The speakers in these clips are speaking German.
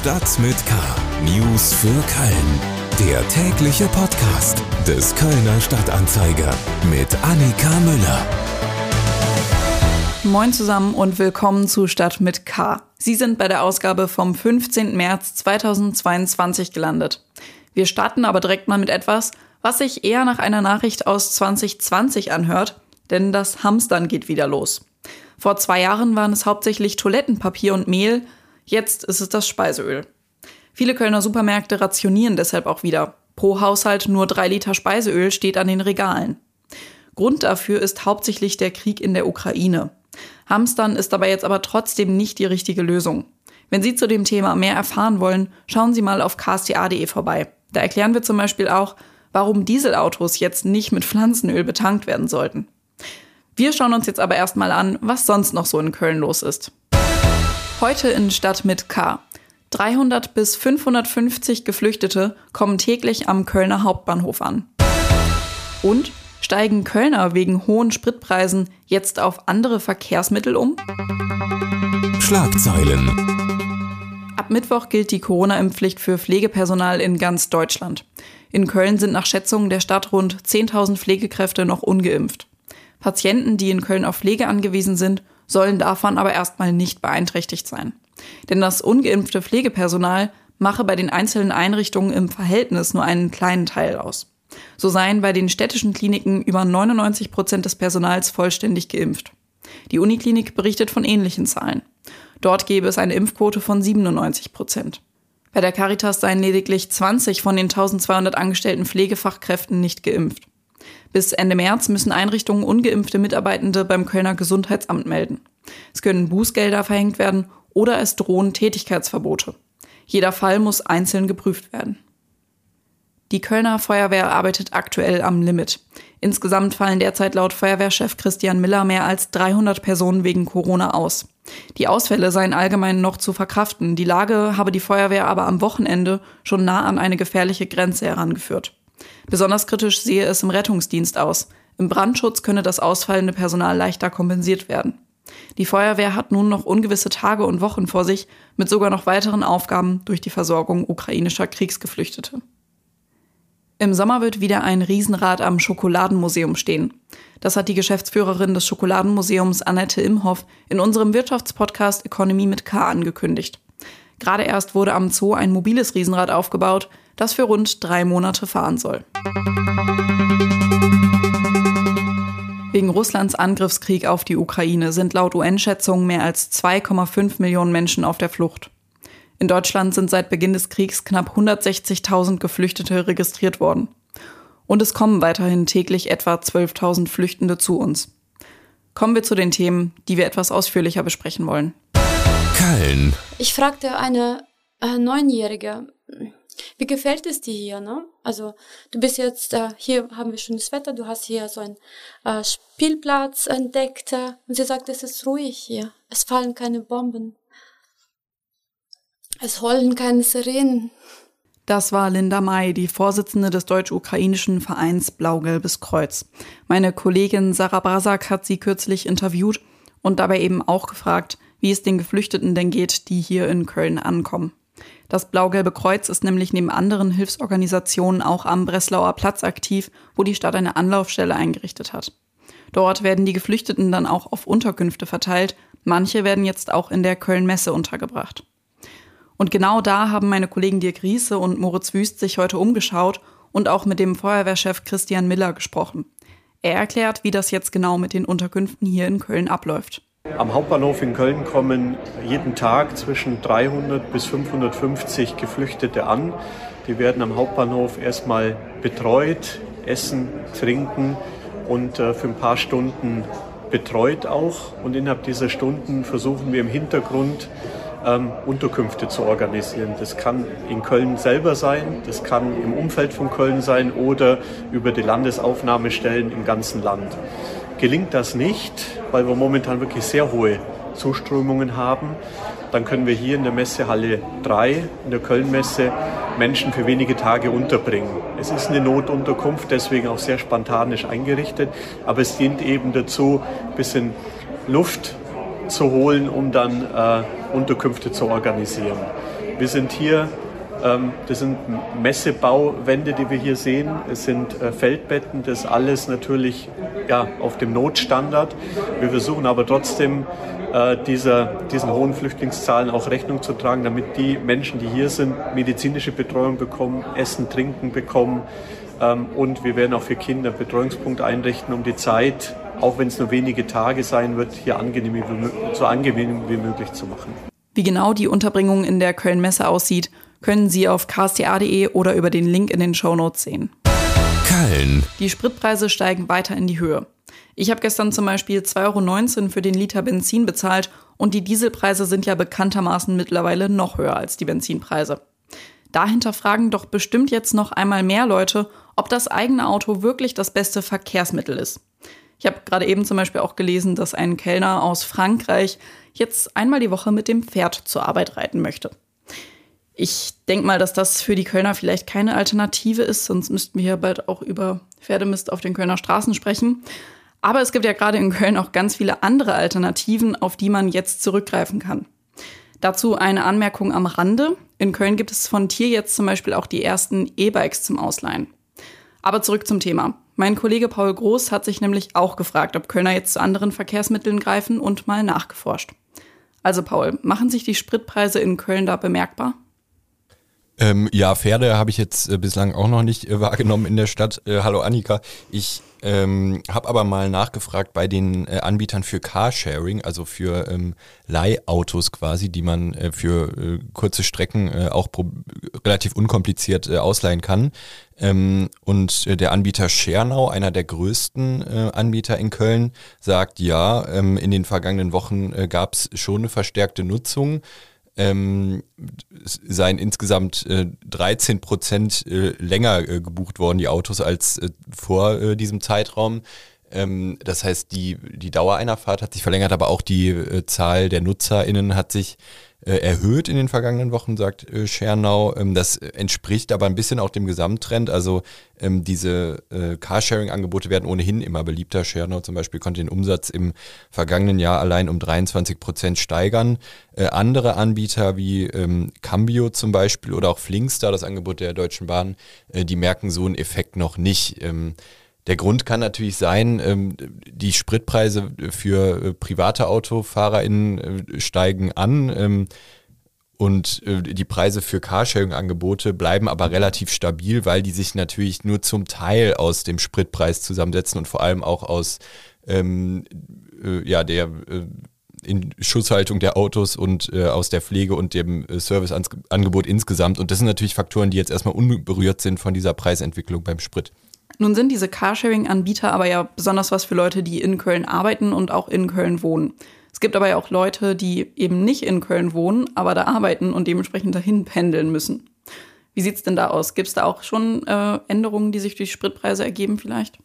Stadt mit K. News für Köln. Der tägliche Podcast des Kölner Stadtanzeiger mit Annika Müller. Moin zusammen und willkommen zu Stadt mit K. Sie sind bei der Ausgabe vom 15. März 2022 gelandet. Wir starten aber direkt mal mit etwas, was sich eher nach einer Nachricht aus 2020 anhört, denn das Hamstern geht wieder los. Vor zwei Jahren waren es hauptsächlich Toilettenpapier und Mehl, jetzt ist es das Speiseöl. Viele Kölner Supermärkte rationieren deshalb auch wieder. Pro Haushalt nur drei Liter Speiseöl steht an den Regalen. Grund dafür ist hauptsächlich der Krieg in der Ukraine. Hamstern ist dabei jetzt aber trotzdem nicht die richtige Lösung. Wenn Sie zu dem Thema mehr erfahren wollen, schauen Sie mal auf ksta.de vorbei. Da erklären wir zum Beispiel auch, warum Dieselautos jetzt nicht mit Pflanzenöl betankt werden sollten. Wir schauen uns jetzt aber erstmal an, was sonst noch so in Köln los ist. Heute in Stadt mit K. 300 bis 550 Geflüchtete kommen täglich am Kölner Hauptbahnhof an. Und steigen Kölner wegen hohen Spritpreisen jetzt auf andere Verkehrsmittel um? Schlagzeilen. Ab Mittwoch gilt die Corona-Impfpflicht für Pflegepersonal in ganz Deutschland. In Köln sind nach Schätzungen der Stadt rund 10.000 Pflegekräfte noch ungeimpft. Patienten, die in Köln auf Pflege angewiesen sind, sollen davon aber erstmal nicht beeinträchtigt sein. Denn das ungeimpfte Pflegepersonal mache bei den einzelnen Einrichtungen im Verhältnis nur einen kleinen Teil aus. So seien bei den städtischen Kliniken über 99 Prozent des Personals vollständig geimpft. Die Uniklinik berichtet von ähnlichen Zahlen. Dort gäbe es eine Impfquote von 97 Prozent. Bei der Caritas seien lediglich 20 von den 1200 angestellten Pflegefachkräften nicht geimpft. Bis Ende März müssen Einrichtungen ungeimpfte Mitarbeitende beim Kölner Gesundheitsamt melden. Es können Bußgelder verhängt werden oder es drohen Tätigkeitsverbote. Jeder Fall muss einzeln geprüft werden. Die Kölner Feuerwehr arbeitet aktuell am Limit. Insgesamt fallen derzeit laut Feuerwehrchef Christian Miller mehr als 300 Personen wegen Corona aus. Die Ausfälle seien allgemein noch zu verkraften. Die Lage habe die Feuerwehr aber am Wochenende schon nah an eine gefährliche Grenze herangeführt. Besonders kritisch sehe es im Rettungsdienst aus. Im Brandschutz könne das ausfallende Personal leichter kompensiert werden. Die Feuerwehr hat nun noch ungewisse Tage und Wochen vor sich, mit sogar noch weiteren Aufgaben durch die Versorgung ukrainischer Kriegsgeflüchtete. Im Sommer wird wieder ein Riesenrad am Schokoladenmuseum stehen. Das hat die Geschäftsführerin des Schokoladenmuseums Annette Imhoff in unserem Wirtschaftspodcast Economy mit K angekündigt. Gerade erst wurde am Zoo ein mobiles Riesenrad aufgebaut, das für rund drei Monate fahren soll. Wegen Russlands Angriffskrieg auf die Ukraine sind laut UN-Schätzungen mehr als 2,5 Millionen Menschen auf der Flucht. In Deutschland sind seit Beginn des Kriegs knapp 160.000 Geflüchtete registriert worden. Und es kommen weiterhin täglich etwa 12.000 Flüchtende zu uns. Kommen wir zu den Themen, die wir etwas ausführlicher besprechen wollen. Köln. Ich fragte eine äh, Neunjährige, wie gefällt es dir hier, ne? Also du bist jetzt, äh, hier haben wir schönes Wetter, du hast hier so einen äh, Spielplatz entdeckt äh, und sie sagt, es ist ruhig hier, es fallen keine Bomben, es heulen keine Sirenen. Das war Linda May, die Vorsitzende des deutsch-ukrainischen Vereins Blau-Gelbes Kreuz. Meine Kollegin Sarah Brasak hat sie kürzlich interviewt und dabei eben auch gefragt, wie es den Geflüchteten denn geht, die hier in Köln ankommen. Das Blau-Gelbe Kreuz ist nämlich neben anderen Hilfsorganisationen auch am Breslauer Platz aktiv, wo die Stadt eine Anlaufstelle eingerichtet hat. Dort werden die Geflüchteten dann auch auf Unterkünfte verteilt. Manche werden jetzt auch in der Köln-Messe untergebracht. Und genau da haben meine Kollegen Dirk Riese und Moritz Wüst sich heute umgeschaut und auch mit dem Feuerwehrchef Christian Miller gesprochen. Er erklärt, wie das jetzt genau mit den Unterkünften hier in Köln abläuft. Am Hauptbahnhof in Köln kommen jeden Tag zwischen 300 bis 550 Geflüchtete an. Die werden am Hauptbahnhof erstmal betreut, essen, trinken und äh, für ein paar Stunden betreut auch. Und innerhalb dieser Stunden versuchen wir im Hintergrund ähm, Unterkünfte zu organisieren. Das kann in Köln selber sein, das kann im Umfeld von Köln sein oder über die Landesaufnahmestellen im ganzen Land. Gelingt das nicht, weil wir momentan wirklich sehr hohe Zuströmungen haben, dann können wir hier in der Messehalle 3, in der Kölnmesse, Menschen für wenige Tage unterbringen. Es ist eine Notunterkunft, deswegen auch sehr spontanisch eingerichtet, aber es dient eben dazu, ein bisschen Luft zu holen, um dann äh, Unterkünfte zu organisieren. Wir sind hier das sind Messebauwände, die wir hier sehen. Es sind äh, Feldbetten, das alles natürlich ja, auf dem Notstandard. Wir versuchen aber trotzdem äh, dieser, diesen hohen Flüchtlingszahlen auch Rechnung zu tragen, damit die Menschen, die hier sind, medizinische Betreuung bekommen, Essen, Trinken bekommen. Ähm, und wir werden auch für Kinder Betreuungspunkte einrichten, um die Zeit, auch wenn es nur wenige Tage sein wird, hier angenehm so angenehm wie möglich zu machen. Wie genau die Unterbringung in der Köln-Messe aussieht, können Sie auf ksta.de oder über den Link in den Shownotes sehen. Köln. Die Spritpreise steigen weiter in die Höhe. Ich habe gestern zum Beispiel 2,19 Euro für den Liter Benzin bezahlt und die Dieselpreise sind ja bekanntermaßen mittlerweile noch höher als die Benzinpreise. Dahinter fragen doch bestimmt jetzt noch einmal mehr Leute, ob das eigene Auto wirklich das beste Verkehrsmittel ist. Ich habe gerade eben zum Beispiel auch gelesen, dass ein Kellner aus Frankreich jetzt einmal die Woche mit dem Pferd zur Arbeit reiten möchte. Ich denke mal, dass das für die Kölner vielleicht keine Alternative ist, sonst müssten wir hier bald auch über Pferdemist auf den Kölner Straßen sprechen. Aber es gibt ja gerade in Köln auch ganz viele andere Alternativen, auf die man jetzt zurückgreifen kann. Dazu eine Anmerkung am Rande. In Köln gibt es von Tier jetzt zum Beispiel auch die ersten E-Bikes zum Ausleihen. Aber zurück zum Thema. Mein Kollege Paul Groß hat sich nämlich auch gefragt, ob Kölner jetzt zu anderen Verkehrsmitteln greifen und mal nachgeforscht. Also Paul, machen sich die Spritpreise in Köln da bemerkbar? Ähm, ja, Pferde habe ich jetzt äh, bislang auch noch nicht äh, wahrgenommen in der Stadt. Äh, hallo Annika. Ich ähm, habe aber mal nachgefragt bei den äh, Anbietern für Carsharing, also für ähm, Leihautos quasi, die man äh, für äh, kurze Strecken auch relativ unkompliziert ausleihen kann. Ähm, und der Anbieter Schernau, einer der größten Anbieter in Köln, sagt ja, ähm, in den vergangenen Wochen gab es schon eine verstärkte Nutzung ähm, seien insgesamt äh, 13 Prozent äh, länger äh, gebucht worden, die Autos, als äh, vor äh, diesem Zeitraum. Ähm, das heißt, die, die Dauer einer Fahrt hat sich verlängert, aber auch die äh, Zahl der NutzerInnen hat sich äh, erhöht in den vergangenen Wochen, sagt äh, Schernau. Ähm, das entspricht aber ein bisschen auch dem Gesamttrend. Also ähm, diese äh, Carsharing-Angebote werden ohnehin immer beliebter. Schernau zum Beispiel konnte den Umsatz im vergangenen Jahr allein um 23 Prozent steigern. andere Anbieter wie ähm, Cambio zum Beispiel oder auch Flinkstar, das Angebot der Deutschen Bahn, die merken so einen Effekt noch nicht. Der Grund kann natürlich sein, ähm, die Spritpreise für äh, private AutofahrerInnen äh, steigen an ähm, und äh, die Preise für Carsharing-Angebote bleiben aber relativ stabil, weil die sich natürlich nur zum Teil aus dem Spritpreis zusammensetzen und vor allem auch aus ähm, äh, ja, der äh, in Schusshaltung der Autos und äh, aus der Pflege und dem Serviceangebot insgesamt. Und das sind natürlich Faktoren, die jetzt erstmal unberührt sind von dieser Preisentwicklung beim Sprit. Nun sind diese Carsharing-Anbieter aber ja besonders was für Leute, die in Köln arbeiten und auch in Köln wohnen. Es gibt aber ja auch Leute, die eben nicht in Köln wohnen, aber da arbeiten und dementsprechend dahin pendeln müssen. Wie sieht's denn da aus? Gibt es da auch schon äh, Änderungen, die sich durch Spritpreise ergeben vielleicht?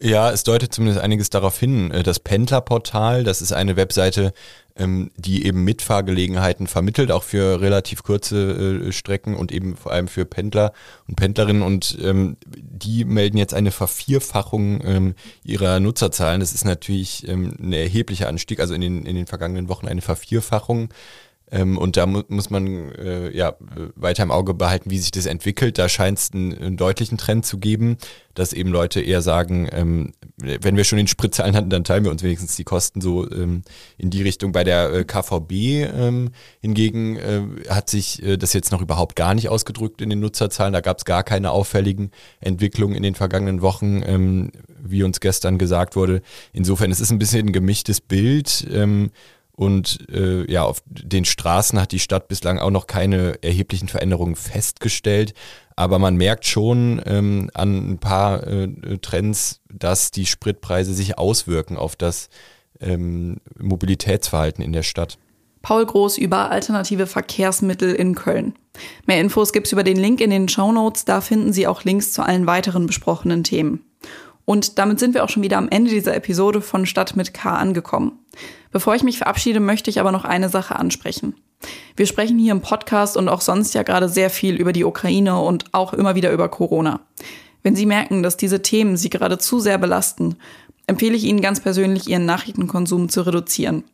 Ja, es deutet zumindest einiges darauf hin. Äh, das Pendlerportal, das ist eine Webseite, ähm, die eben Mitfahrgelegenheiten vermittelt, auch für relativ kurze äh, Strecken und eben vor allem für Pendler und Pendlerinnen. Und ähm, die melden jetzt eine Vervierfachung ähm, ihrer Nutzerzahlen. Das ist natürlich ein erheblicher Anstieg, also in den, in den vergangenen Wochen eine Vervierfachung. Ähm, und da mu muss man äh, ja weiter im Auge behalten, wie sich das entwickelt. Da scheint es einen, einen, deutlichen Trend zu geben, dass eben Leute eher sagen, ähm, wenn wir schon den Sprit zahlen hatten, dann teilen wir uns wenigstens die Kosten so ähm, in die Richtung. Bei der äh, KVB ähm, hingegen äh, hat sich äh, das jetzt noch überhaupt gar nicht ausgedrückt in den Nutzerzahlen. Da gab es gar keine auffälligen Entwicklungen in den vergangenen Wochen, ähm, wie uns gestern gesagt wurde. Insofern es ist ein bisschen ein gemischtes Bild. Und äh, ja, auf den Straßen hat die Stadt bislang auch noch keine erheblichen Veränderungen festgestellt. Aber man merkt schon ähm, an ein paar äh, Trends, dass die Spritpreise sich auswirken auf das ähm, Mobilitätsverhalten in der Stadt. Paul Groß über alternative Verkehrsmittel in Köln. Mehr Infos gibt's über den Link in den Show Notes. Da finden Sie auch Links zu allen weiteren besprochenen Themen. Und damit sind wir auch schon wieder am Ende dieser Episode von Stadt mit K angekommen. Bevor ich mich verabschiede, möchte ich aber noch eine Sache ansprechen. Wir sprechen hier im Podcast und auch sonst ja gerade sehr viel über die Ukraine und auch immer wieder über Corona. Wenn Sie merken, dass diese Themen Sie gerade zu sehr belasten, empfehle ich Ihnen ganz persönlich, Ihren Nachrichtenkonsum zu reduzieren.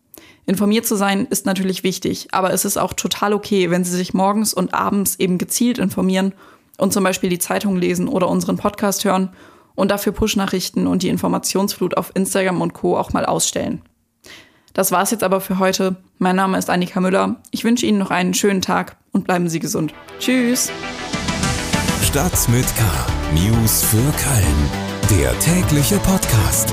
Informiert zu sein ist natürlich wichtig, aber es ist auch total okay, wenn Sie sich morgens und abends eben gezielt informieren und zum Beispiel die Zeitung lesen oder unseren Podcast hören und dafür Push-Nachrichten und die Informationsflut auf Instagram und Co. auch mal ausstellen. Das war's jetzt aber für heute. Mein Name ist Annika Müller. Ich wünsche Ihnen noch einen schönen Tag und bleiben Sie gesund. Tschüss! Stadt mit K. News für Köln. Der tägliche Podcast.